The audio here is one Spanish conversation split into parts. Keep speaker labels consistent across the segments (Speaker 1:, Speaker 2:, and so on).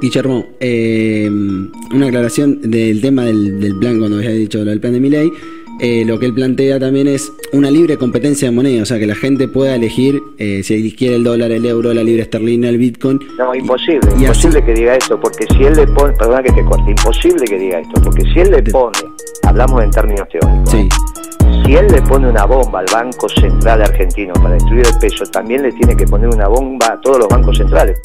Speaker 1: Guillermo, eh, una aclaración del tema del, plan, cuando había dicho lo del plan de mi ley. Eh, lo que él plantea también es una libre competencia de moneda, o sea, que la gente pueda elegir eh, si quiere el dólar, el euro, la libra esterlina, el bitcoin.
Speaker 2: No, imposible, imposible que diga esto, porque si él le pone, perdona que te corte, imposible que diga esto, porque si él le pone, hablamos en términos teóricos,
Speaker 1: sí.
Speaker 2: si él le pone una bomba al Banco Central argentino para destruir el peso, también le tiene que poner una bomba a todos los bancos centrales.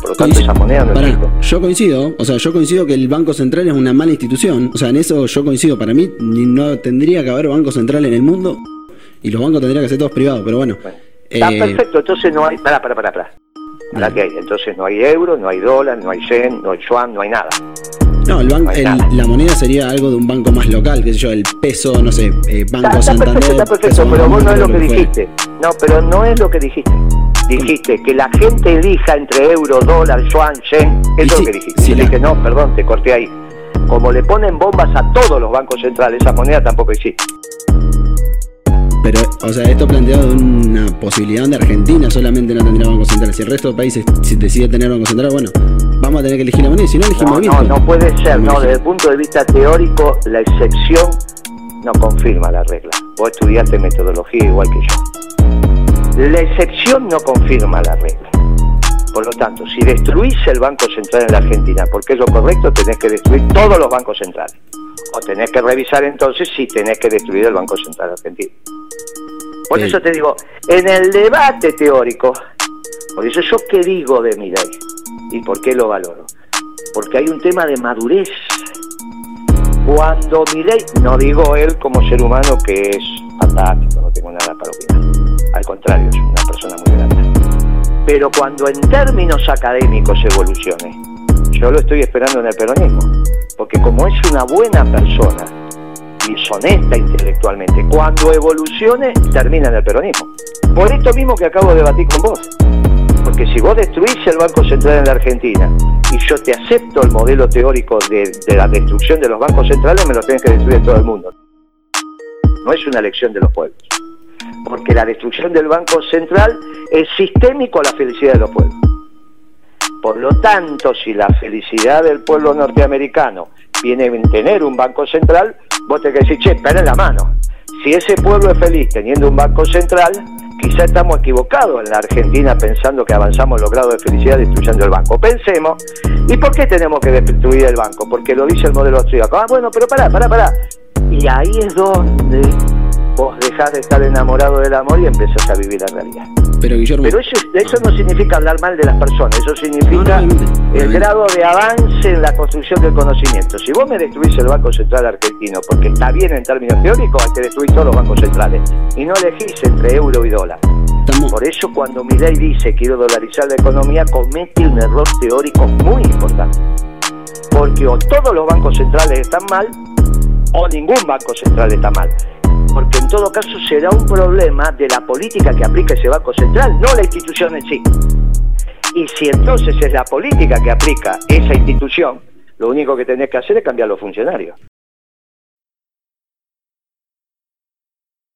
Speaker 2: Por lo tanto, esa moneda no existe.
Speaker 1: Yo coincido, o sea, yo coincido que el Banco Central es una mala institución. O sea, en eso yo coincido. Para mí no tendría que haber Banco Central en el mundo y los bancos tendrían que ser todos privados, pero bueno.
Speaker 2: Está eh, perfecto, entonces no hay. Pará, pará, pará. pará. ¿Para qué hay? Entonces no hay euro, no hay dólar, no hay yen, no hay yuan, no hay nada.
Speaker 1: No, el banco, la moneda sería algo de un banco más local, qué sé yo, el peso, no sé, eh, Banco está, Santander.
Speaker 2: Perfecto, está perfecto, pero vos no es lo que dijiste. No, pero no es lo que dijiste dijiste que la gente elija entre euro, dólar, yuan, yen, eso es lo que dijiste. Si dije, no, perdón, te corté ahí. Como le ponen bombas a todos los bancos centrales, esa moneda tampoco existe.
Speaker 1: Pero, o sea, esto planteado una posibilidad de Argentina solamente no tendría Banco Central. Si el resto de países si decide tener Banco Central, bueno, vamos a tener que elegir la moneda. Si no elegimos
Speaker 2: no, No, no puede ser, no, desde el punto de vista teórico, la excepción no confirma la regla. Vos estudiaste metodología igual que yo. La excepción no confirma la regla. Por lo tanto, si destruís el Banco Central en la Argentina, porque es lo correcto, tenés que destruir todos los bancos centrales. O tenés que revisar entonces si tenés que destruir el Banco Central argentino. Por eso te digo, en el debate teórico, por eso yo qué digo de mi ley y por qué lo valoro. Porque hay un tema de madurez. Cuando mi ley, no digo él como ser humano que es fantástico, no tengo nada contrario, es una persona muy grande. Pero cuando en términos académicos evolucione, yo lo estoy esperando en el peronismo, porque como es una buena persona y es honesta intelectualmente, cuando evolucione termina en el peronismo. Por esto mismo que acabo de debatir con vos. Porque si vos destruís el Banco Central en la Argentina y yo te acepto el modelo teórico de, la destrucción de los bancos centrales, me lo tenés que destruir todo el mundo. No es una elección de los pueblos porque la destrucción del Banco Central es sistémico a la felicidad de los pueblos. Por lo tanto, si la felicidad del pueblo norteamericano viene en tener un Banco Central, vos tenés que decir, che, espera en la mano. Si ese pueblo es feliz teniendo un Banco Central, quizá estamos equivocados en la Argentina pensando que avanzamos los grados de felicidad destruyendo el banco. Pensemos, ¿y por qué tenemos que destruir el banco? Porque lo dice el modelo austríaco. Ah, bueno, pero pará, pará, pará. Y ahí es donde vos dejás de estar enamorado del amor y empezás a vivir la realidad.
Speaker 1: Pero, Guillermo,
Speaker 2: Pero eso, eso no significa hablar mal de las personas, eso significa el grado de avance en la construcción del conocimiento. Si vos me destruís el Banco Central argentino porque está bien en términos teóricos, hay que destruir todos los bancos centrales y no elegís entre euro y dólar. Por eso cuando ley dice quiero dolarizar la economía, comete un error teórico muy importante. Porque o todos los bancos centrales están mal o ningún banco central está mal porque en todo caso será un problema de la política que aplica ese Banco Central, no la institución en sí. Y si entonces es la política que aplica esa institución, lo único que tenés que hacer es cambiar los funcionarios.